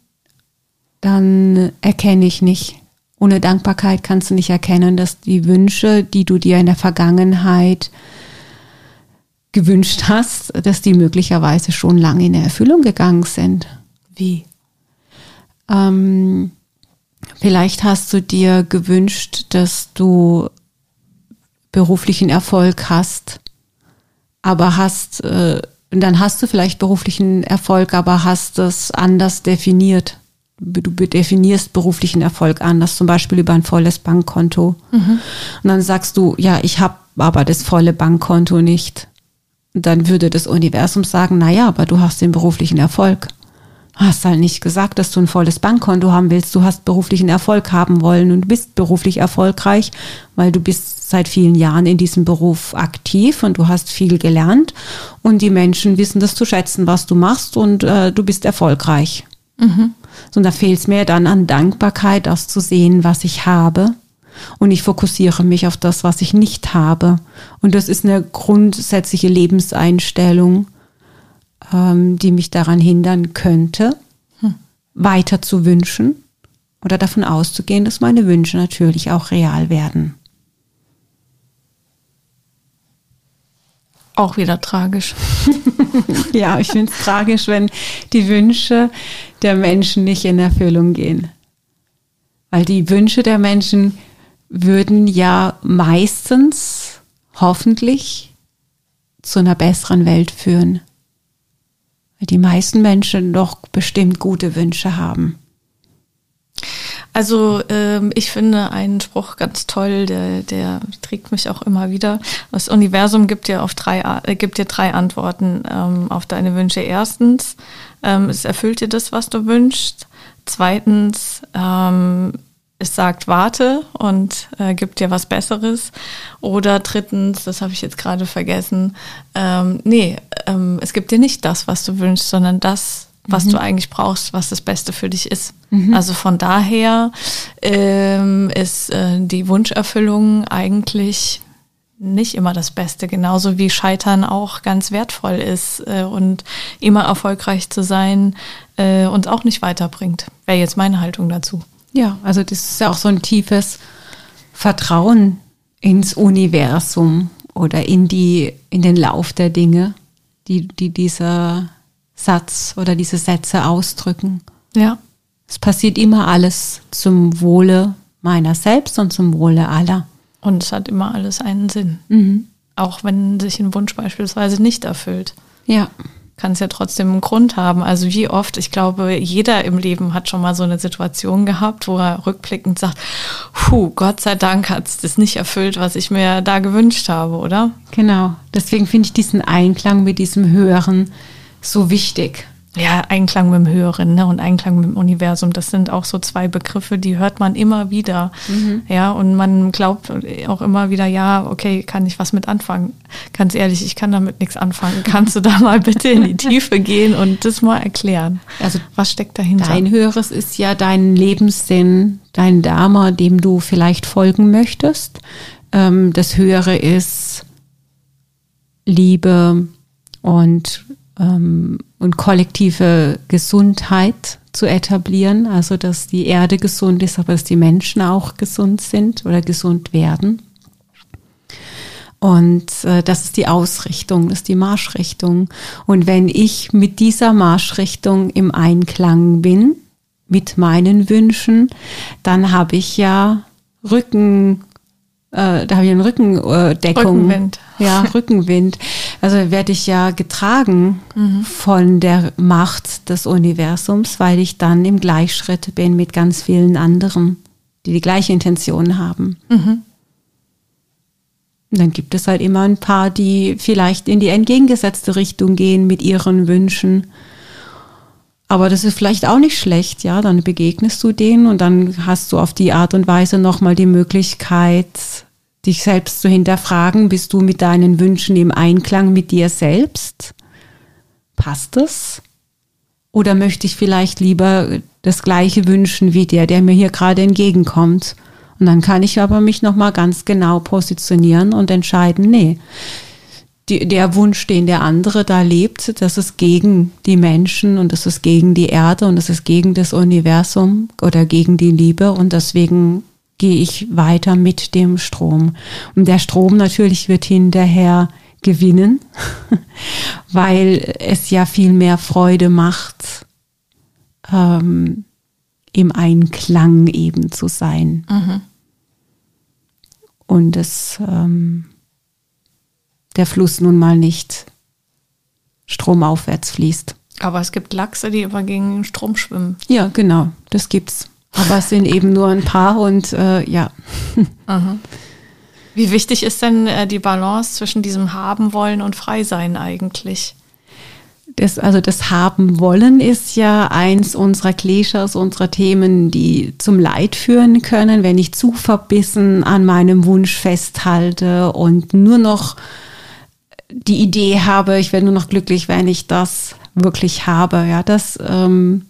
dann erkenne ich nicht. Ohne Dankbarkeit kannst du nicht erkennen, dass die Wünsche, die du dir in der Vergangenheit gewünscht hast, dass die möglicherweise schon lange in Erfüllung gegangen sind. Wie? Ähm, vielleicht hast du dir gewünscht, dass du beruflichen Erfolg hast, aber hast äh, und dann hast du vielleicht beruflichen Erfolg, aber hast es anders definiert. Du definierst beruflichen Erfolg anders, zum Beispiel über ein volles Bankkonto. Mhm. Und dann sagst du, ja, ich habe aber das volle Bankkonto nicht. Und dann würde das Universum sagen, na ja, aber du hast den beruflichen Erfolg. Hast halt nicht gesagt, dass du ein volles Bankkonto haben willst. Du hast beruflichen Erfolg haben wollen und bist beruflich erfolgreich, weil du bist seit vielen Jahren in diesem Beruf aktiv und du hast viel gelernt und die Menschen wissen das zu schätzen, was du machst und äh, du bist erfolgreich. Mhm. So, und da fehlt es mir dann an Dankbarkeit, das zu sehen, was ich habe. Und ich fokussiere mich auf das, was ich nicht habe. Und das ist eine grundsätzliche Lebenseinstellung, ähm, die mich daran hindern könnte, hm. weiter zu wünschen oder davon auszugehen, dass meine Wünsche natürlich auch real werden. Auch wieder tragisch. ja, ich finde es tragisch, wenn die Wünsche der Menschen nicht in Erfüllung gehen. Weil die Wünsche der Menschen würden ja meistens hoffentlich zu einer besseren Welt führen weil die meisten Menschen doch bestimmt gute Wünsche haben. Also ähm, ich finde einen Spruch ganz toll, der, der trägt mich auch immer wieder. Das Universum gibt dir auf drei äh, gibt dir drei Antworten ähm, auf deine Wünsche. Erstens, ähm, es erfüllt dir das, was du wünschst. Zweitens, ähm, es sagt, warte und äh, gibt dir was Besseres. Oder drittens, das habe ich jetzt gerade vergessen, ähm, nee, ähm, es gibt dir nicht das, was du wünschst, sondern das, was mhm. du eigentlich brauchst, was das Beste für dich ist. Mhm. Also von daher ähm, ist äh, die Wunscherfüllung eigentlich nicht immer das Beste, genauso wie Scheitern auch ganz wertvoll ist äh, und immer erfolgreich zu sein äh, uns auch nicht weiterbringt. Wäre jetzt meine Haltung dazu. Ja, also das ist ja auch so ein tiefes Vertrauen ins Universum oder in die, in den Lauf der Dinge, die, die dieser Satz oder diese Sätze ausdrücken. Ja. Es passiert immer alles zum Wohle meiner selbst und zum Wohle aller. Und es hat immer alles einen Sinn. Mhm. Auch wenn sich ein Wunsch beispielsweise nicht erfüllt. Ja. Kann es ja trotzdem einen Grund haben. Also wie oft, ich glaube, jeder im Leben hat schon mal so eine Situation gehabt, wo er rückblickend sagt, puh, Gott sei Dank hat es das nicht erfüllt, was ich mir da gewünscht habe, oder? Genau. Deswegen finde ich diesen Einklang mit diesem Hören so wichtig ja, Einklang mit dem Höheren ne, und Einklang mit dem Universum, das sind auch so zwei Begriffe, die hört man immer wieder. Mhm. Ja, und man glaubt auch immer wieder, ja, okay, kann ich was mit anfangen? Ganz ehrlich, ich kann damit nichts anfangen. Kannst du da mal bitte in die Tiefe gehen und das mal erklären? Also, was steckt dahinter? Dein Höheres ist ja dein Lebenssinn, dein Dharma, dem du vielleicht folgen möchtest. Ähm, das Höhere ist Liebe und ähm, und kollektive Gesundheit zu etablieren, also dass die Erde gesund ist, aber dass die Menschen auch gesund sind oder gesund werden. Und äh, das ist die Ausrichtung, das ist die Marschrichtung. Und wenn ich mit dieser Marschrichtung im Einklang bin, mit meinen Wünschen, dann habe ich ja Rücken, äh, da habe ich eine Rückendeckung. Rückenwind. Ja, Rückenwind. Also werde ich ja getragen mhm. von der Macht des Universums, weil ich dann im Gleichschritt bin mit ganz vielen anderen, die die gleiche Intention haben. Mhm. Und dann gibt es halt immer ein paar, die vielleicht in die entgegengesetzte Richtung gehen mit ihren Wünschen. Aber das ist vielleicht auch nicht schlecht, ja. Dann begegnest du denen und dann hast du auf die Art und Weise nochmal die Möglichkeit, dich selbst zu hinterfragen, bist du mit deinen Wünschen im Einklang mit dir selbst? Passt es? Oder möchte ich vielleicht lieber das gleiche wünschen wie der, der mir hier gerade entgegenkommt? Und dann kann ich aber mich nochmal ganz genau positionieren und entscheiden, nee, die, der Wunsch, den der andere da lebt, das ist gegen die Menschen und das ist gegen die Erde und das ist gegen das Universum oder gegen die Liebe und deswegen gehe ich weiter mit dem Strom. Und der Strom natürlich wird hinterher gewinnen, weil es ja viel mehr Freude macht, ähm, im Einklang eben zu sein. Mhm. Und es, ähm, der Fluss nun mal nicht stromaufwärts fließt. Aber es gibt Lachse, die über gegen Strom schwimmen. Ja, genau, das gibt's. Aber es sind eben nur ein paar und äh, ja. Aha. Wie wichtig ist denn äh, die Balance zwischen diesem Haben wollen und Freisein eigentlich? Das, also das Haben wollen ist ja eins unserer Klischees, unserer Themen, die zum Leid führen können, wenn ich zu verbissen an meinem Wunsch festhalte und nur noch die Idee habe, ich werde nur noch glücklich, wenn ich das wirklich habe. Ja, das ähm,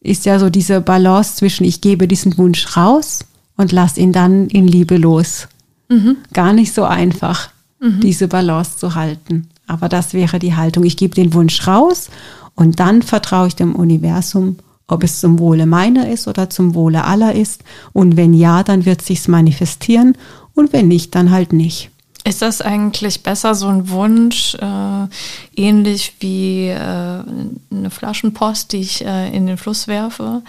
ist ja so diese Balance zwischen, ich gebe diesen Wunsch raus und lasse ihn dann in Liebe los. Mhm. Gar nicht so einfach, mhm. diese Balance zu halten. Aber das wäre die Haltung. Ich gebe den Wunsch raus und dann vertraue ich dem Universum, ob es zum Wohle meiner ist oder zum Wohle aller ist. Und wenn ja, dann wird sich's manifestieren und wenn nicht, dann halt nicht. Ist das eigentlich besser, so ein Wunsch, äh, ähnlich wie äh, eine Flaschenpost, die ich äh, in den Fluss werfe,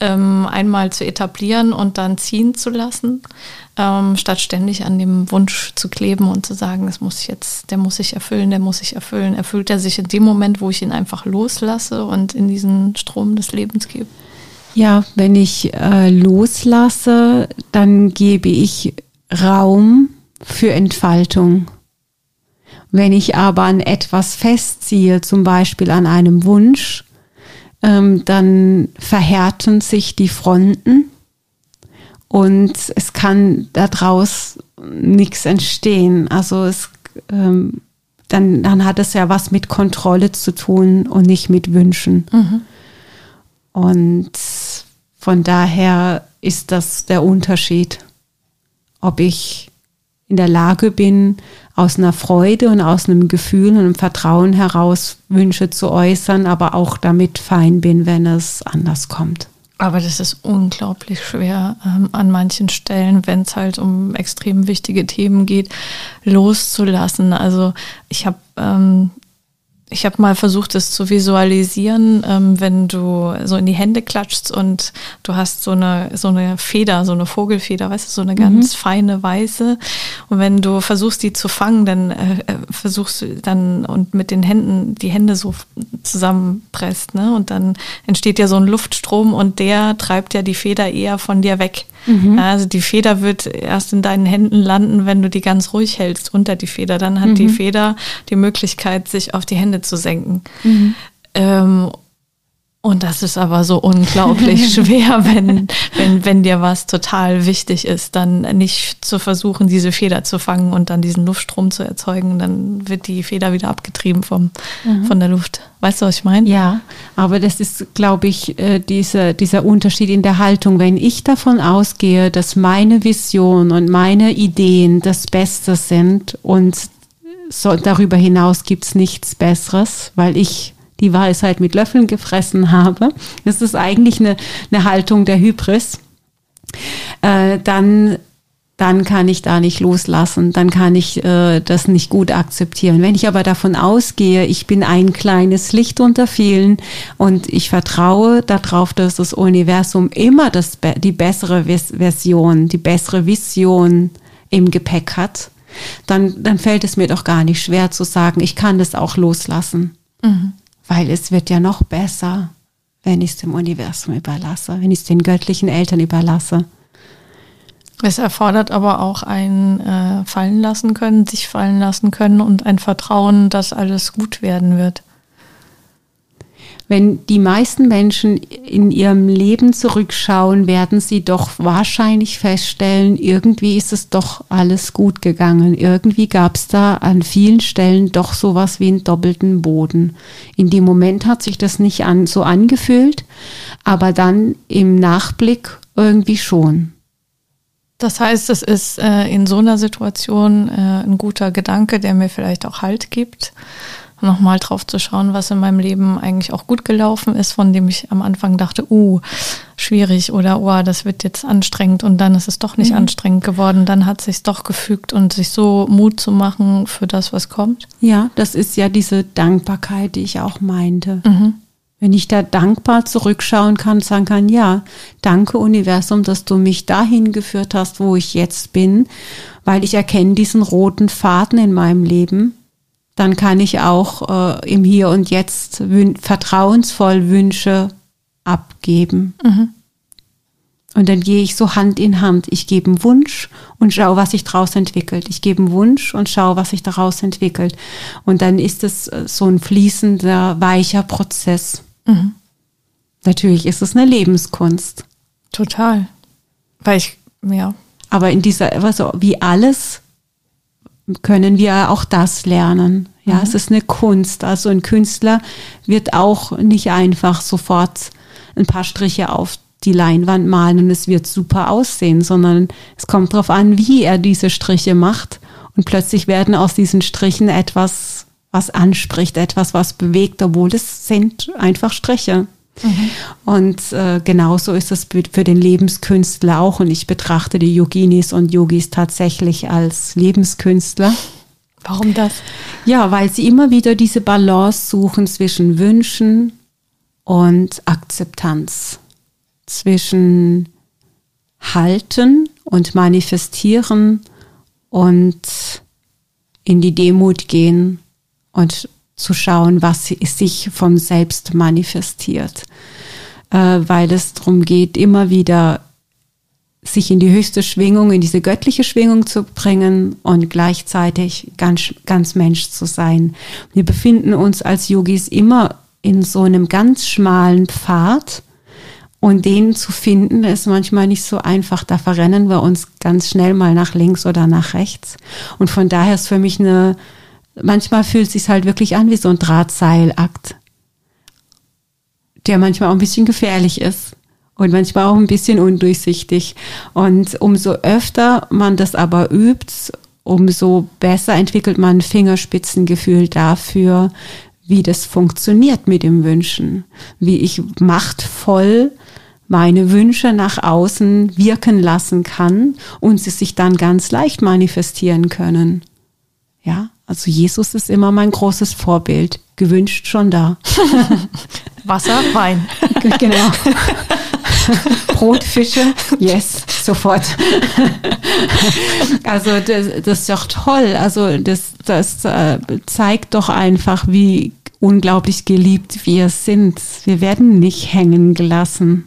ähm, einmal zu etablieren und dann ziehen zu lassen, ähm, statt ständig an dem Wunsch zu kleben und zu sagen, das muss jetzt, der muss sich erfüllen, der muss sich erfüllen. Erfüllt er sich in dem Moment, wo ich ihn einfach loslasse und in diesen Strom des Lebens gebe? Ja, wenn ich äh, loslasse, dann gebe ich Raum für Entfaltung. Wenn ich aber an etwas festziehe, zum Beispiel an einem Wunsch, ähm, dann verhärten sich die Fronten und es kann daraus nichts entstehen. Also es, ähm, dann, dann hat es ja was mit Kontrolle zu tun und nicht mit Wünschen. Mhm. Und von daher ist das der Unterschied, ob ich in der Lage bin, aus einer Freude und aus einem Gefühl und einem Vertrauen heraus Wünsche zu äußern, aber auch damit fein bin, wenn es anders kommt. Aber das ist unglaublich schwer ähm, an manchen Stellen, wenn es halt um extrem wichtige Themen geht, loszulassen. Also ich habe ähm, ich habe mal versucht, es zu visualisieren, ähm, wenn du so in die Hände klatschst und du hast so eine, so eine Feder, so eine Vogelfeder, weißt du, so eine mhm. ganz feine weiße. Und wenn du versuchst, die zu fangen, dann äh, äh, versuchst du dann und mit den Händen die Hände so zusammenpresst, ne? Und dann entsteht ja so ein Luftstrom und der treibt ja die Feder eher von dir weg. Mhm. Also die Feder wird erst in deinen Händen landen, wenn du die ganz ruhig hältst unter die Feder. Dann hat mhm. die Feder die Möglichkeit, sich auf die Hände zu senken. Mhm. Ähm, und das ist aber so unglaublich schwer, wenn, wenn, wenn dir was total wichtig ist, dann nicht zu versuchen, diese Feder zu fangen und dann diesen Luftstrom zu erzeugen. Dann wird die Feder wieder abgetrieben vom, mhm. von der Luft. Weißt du, was ich meine? Ja, aber das ist, glaube ich, äh, dieser, dieser Unterschied in der Haltung. Wenn ich davon ausgehe, dass meine Vision und meine Ideen das Beste sind und so, darüber hinaus gibt es nichts Besseres, weil ich die Weisheit mit Löffeln gefressen habe. Das ist eigentlich eine, eine Haltung der Hybris. Äh, dann dann kann ich da nicht loslassen, dann kann ich äh, das nicht gut akzeptieren. Wenn ich aber davon ausgehe, ich bin ein kleines Licht unter vielen und ich vertraue darauf, dass das Universum immer das, die bessere Version, die bessere Vision im Gepäck hat, dann, dann fällt es mir doch gar nicht schwer zu sagen, ich kann das auch loslassen. Mhm weil es wird ja noch besser, wenn ich es dem Universum überlasse, wenn ich es den göttlichen Eltern überlasse. Es erfordert aber auch ein äh, Fallen lassen können, sich fallen lassen können und ein Vertrauen, dass alles gut werden wird wenn die meisten Menschen in ihrem Leben zurückschauen, werden sie doch wahrscheinlich feststellen, irgendwie ist es doch alles gut gegangen. Irgendwie gab es da an vielen Stellen doch sowas wie einen doppelten Boden. In dem Moment hat sich das nicht an, so angefühlt, aber dann im Nachblick irgendwie schon. Das heißt, es ist äh, in so einer Situation äh, ein guter Gedanke, der mir vielleicht auch Halt gibt nochmal drauf zu schauen, was in meinem Leben eigentlich auch gut gelaufen ist, von dem ich am Anfang dachte, uh, schwierig oder oh, das wird jetzt anstrengend und dann ist es doch nicht mhm. anstrengend geworden, dann hat es sich doch gefügt und sich so Mut zu machen für das, was kommt. Ja, das ist ja diese Dankbarkeit, die ich auch meinte. Mhm. Wenn ich da dankbar zurückschauen kann, sagen kann, ja, danke Universum, dass du mich dahin geführt hast, wo ich jetzt bin, weil ich erkenne diesen roten Faden in meinem Leben dann kann ich auch äh, im Hier und Jetzt vertrauensvoll Wünsche abgeben. Mhm. Und dann gehe ich so Hand in Hand. Ich gebe einen Wunsch und schaue, was sich daraus entwickelt. Ich gebe einen Wunsch und schaue, was sich daraus entwickelt. Und dann ist es äh, so ein fließender, weicher Prozess. Mhm. Natürlich ist es eine Lebenskunst. Total. Weil ich, ja. Aber in dieser, also wie alles können wir auch das lernen. Ja, mhm. es ist eine Kunst. Also ein Künstler wird auch nicht einfach sofort ein paar Striche auf die Leinwand malen und es wird super aussehen, sondern es kommt darauf an, wie er diese Striche macht. Und plötzlich werden aus diesen Strichen etwas, was anspricht, etwas, was bewegt, obwohl es sind einfach Striche. Mhm. Und äh, genauso ist es für den Lebenskünstler auch. Und ich betrachte die Yoginis und Yogis tatsächlich als Lebenskünstler. Warum das? Ja, weil sie immer wieder diese Balance suchen zwischen Wünschen und Akzeptanz, zwischen Halten und Manifestieren und in die Demut gehen und zu schauen, was sich von selbst manifestiert, äh, weil es darum geht, immer wieder sich in die höchste Schwingung, in diese göttliche Schwingung zu bringen und gleichzeitig ganz, ganz Mensch zu sein. Wir befinden uns als Yogis immer in so einem ganz schmalen Pfad Und den zu finden, ist manchmal nicht so einfach. Da verrennen wir uns ganz schnell mal nach links oder nach rechts. Und von daher ist für mich eine, manchmal fühlt es sich halt wirklich an wie so ein Drahtseilakt, der manchmal auch ein bisschen gefährlich ist und manchmal auch ein bisschen undurchsichtig. Und umso öfter man das aber übt, umso besser entwickelt man Fingerspitzengefühl dafür, wie das funktioniert mit dem Wünschen, wie ich machtvoll meine Wünsche nach außen wirken lassen kann und sie sich dann ganz leicht manifestieren können. Ja, also Jesus ist immer mein großes Vorbild. Gewünscht schon da. Wasser, Wein. genau. Brot, Fische, yes, sofort. also das, das ist doch toll. Also das, das äh, zeigt doch einfach, wie unglaublich geliebt wir sind. Wir werden nicht hängen gelassen.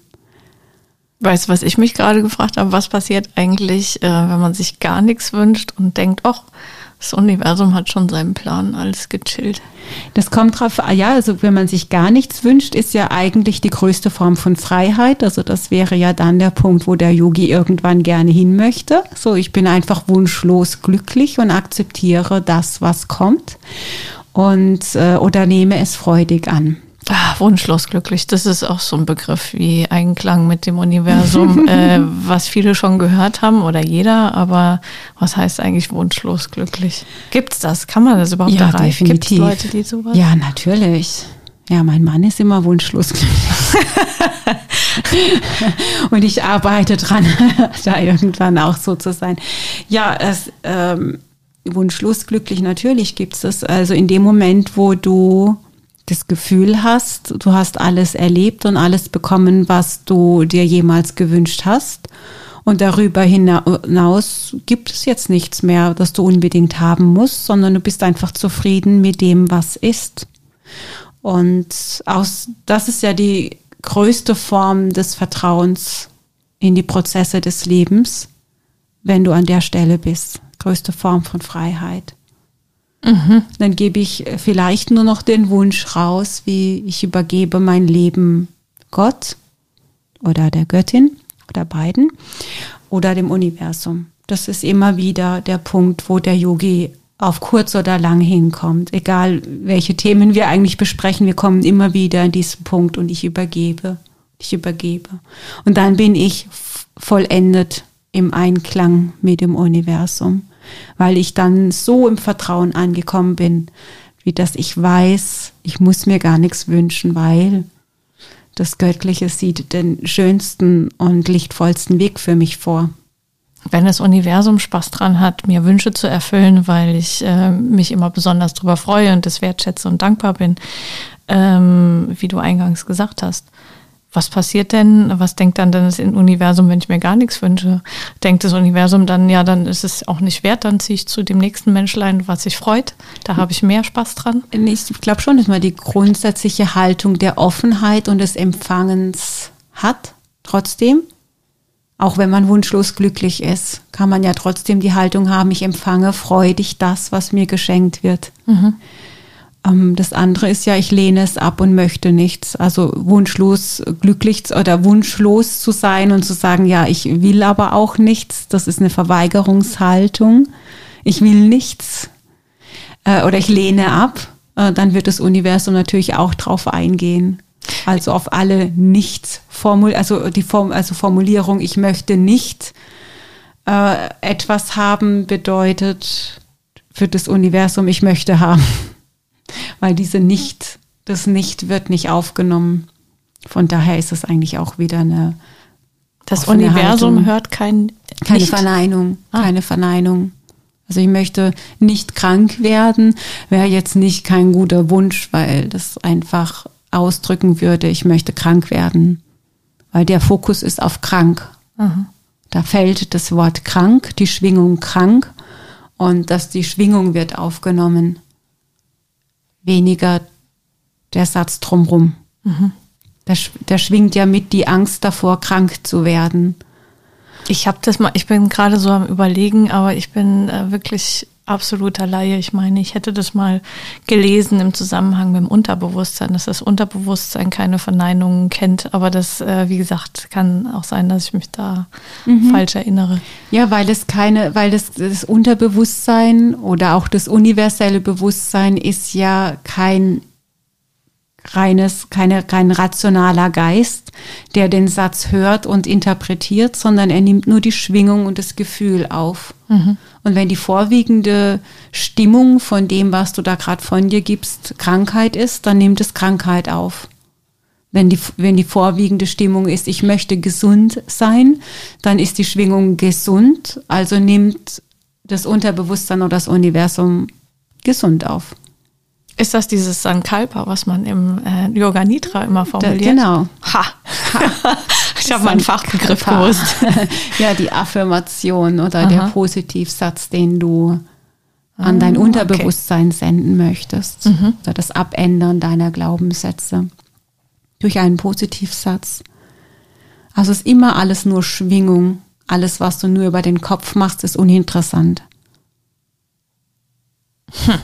Weißt du, was ich mich gerade gefragt habe? Was passiert eigentlich, äh, wenn man sich gar nichts wünscht und denkt, ach, das Universum hat schon seinen Plan, alles gechillt. Das kommt drauf, ja, also wenn man sich gar nichts wünscht, ist ja eigentlich die größte Form von Freiheit. Also das wäre ja dann der Punkt, wo der Yogi irgendwann gerne hin möchte. So, ich bin einfach wunschlos glücklich und akzeptiere das, was kommt und äh, oder nehme es freudig an. Ah, wunschlos glücklich, das ist auch so ein Begriff wie Einklang mit dem Universum, äh, was viele schon gehört haben oder jeder, aber was heißt eigentlich wunschlos glücklich? Gibt's das? Kann man das überhaupt ja, erreichen? Definitiv. Gibt's Leute, die sowas? Ja, natürlich. Ja, mein Mann ist immer wunschlos glücklich. Und ich arbeite dran, da irgendwann auch so zu sein. Ja, es, ähm, wunschlos glücklich, natürlich gibt's das. Also in dem Moment, wo du das Gefühl hast, du hast alles erlebt und alles bekommen, was du dir jemals gewünscht hast. Und darüber hinaus gibt es jetzt nichts mehr, das du unbedingt haben musst, sondern du bist einfach zufrieden mit dem, was ist. Und aus, das ist ja die größte Form des Vertrauens in die Prozesse des Lebens, wenn du an der Stelle bist. Größte Form von Freiheit. Mhm. Dann gebe ich vielleicht nur noch den Wunsch raus, wie ich übergebe mein Leben Gott oder der Göttin oder beiden oder dem Universum. Das ist immer wieder der Punkt, wo der Yogi auf kurz oder lang hinkommt. Egal welche Themen wir eigentlich besprechen, wir kommen immer wieder an diesen Punkt und ich übergebe. Ich übergebe. Und dann bin ich vollendet im Einklang mit dem Universum weil ich dann so im Vertrauen angekommen bin, wie dass ich weiß, ich muss mir gar nichts wünschen, weil das Göttliche sieht den schönsten und lichtvollsten Weg für mich vor. Wenn das Universum Spaß dran hat, mir Wünsche zu erfüllen, weil ich äh, mich immer besonders darüber freue und das wertschätze und dankbar bin, ähm, wie du eingangs gesagt hast, was passiert denn? Was denkt dann das Universum, wenn ich mir gar nichts wünsche? Denkt das Universum dann, ja, dann ist es auch nicht wert, dann ziehe ich zu dem nächsten Menschlein, was sich freut. Da habe ich mehr Spaß dran. Ich glaube schon, dass man die grundsätzliche Haltung der Offenheit und des Empfangens hat, trotzdem. Auch wenn man wunschlos glücklich ist, kann man ja trotzdem die Haltung haben, ich empfange freudig das, was mir geschenkt wird. Mhm. Ähm, das andere ist ja, ich lehne es ab und möchte nichts. Also wunschlos glücklich oder wunschlos zu sein und zu sagen, ja, ich will aber auch nichts. Das ist eine Verweigerungshaltung. Ich will nichts äh, oder ich lehne ab. Äh, dann wird das Universum natürlich auch drauf eingehen. Also auf alle nichts Formul, also die Form, also Formulierung, ich möchte nicht äh, etwas haben bedeutet für das Universum, ich möchte haben weil diese nicht, das nicht wird nicht aufgenommen. Von daher ist es eigentlich auch wieder eine. Das Universum Haltung. hört kein, keine nicht. Verneinung, ah. keine Verneinung. Also ich möchte nicht krank werden, wäre jetzt nicht kein guter Wunsch, weil das einfach ausdrücken würde, ich möchte krank werden. Weil der Fokus ist auf krank. Aha. Da fällt das Wort krank, die Schwingung krank und dass die Schwingung wird aufgenommen weniger der Satz drumrum. Mhm. Da, da schwingt ja mit die Angst davor, krank zu werden. Ich habe das mal, ich bin gerade so am überlegen, aber ich bin äh, wirklich absoluter Laie. Ich meine, ich hätte das mal gelesen im Zusammenhang mit dem Unterbewusstsein, dass das Unterbewusstsein keine Verneinungen kennt. Aber das, äh, wie gesagt, kann auch sein, dass ich mich da mhm. falsch erinnere. Ja, weil es keine, weil das, das Unterbewusstsein oder auch das universelle Bewusstsein ist ja kein reines, keine, kein rationaler Geist, der den Satz hört und interpretiert, sondern er nimmt nur die Schwingung und das Gefühl auf. Mhm. Und wenn die vorwiegende Stimmung von dem, was du da gerade von dir gibst, Krankheit ist, dann nimmt es Krankheit auf. Wenn die, wenn die vorwiegende Stimmung ist, ich möchte gesund sein, dann ist die Schwingung gesund, also nimmt das Unterbewusstsein oder das Universum gesund auf. Ist das dieses Sankalpa, was man im äh, Yoga Nidra immer formuliert? Genau. Ha. ha. ich habe meinen Fachbegriff gewusst. ja, die Affirmation oder Aha. der Positivsatz, den du an dein ah, Unterbewusstsein okay. senden möchtest. Mhm. Oder das Abändern deiner Glaubenssätze durch einen Positivsatz. Also ist immer alles nur Schwingung. Alles, was du nur über den Kopf machst, ist uninteressant. Hm.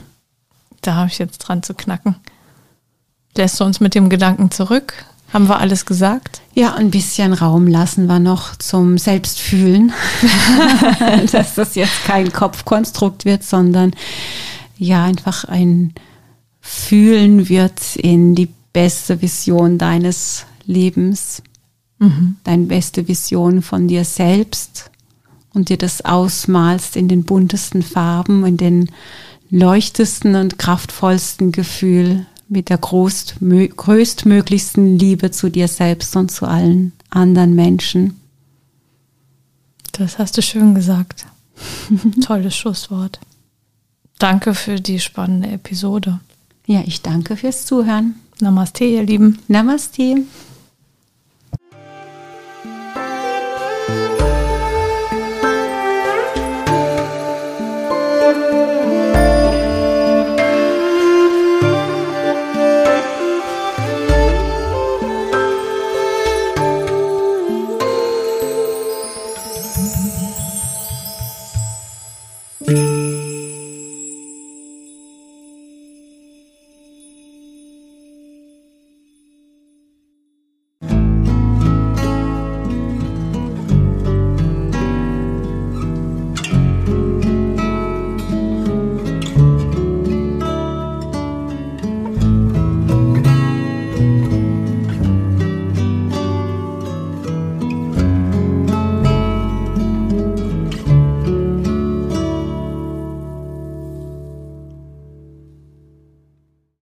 Da habe ich jetzt dran zu knacken. Lässt du uns mit dem Gedanken zurück? Haben wir alles gesagt? Ja, ein bisschen Raum lassen wir noch zum Selbstfühlen, dass das jetzt kein Kopfkonstrukt wird, sondern ja einfach ein Fühlen wird in die beste Vision deines Lebens, mhm. deine beste Vision von dir selbst und dir das ausmalst in den buntesten Farben, in den leuchtesten und kraftvollsten Gefühl mit der größtmöglichsten Liebe zu dir selbst und zu allen anderen Menschen. Das hast du schön gesagt. Tolles Schlusswort. Danke für die spannende Episode. Ja, ich danke fürs Zuhören. Namaste, ihr Lieben. Namaste.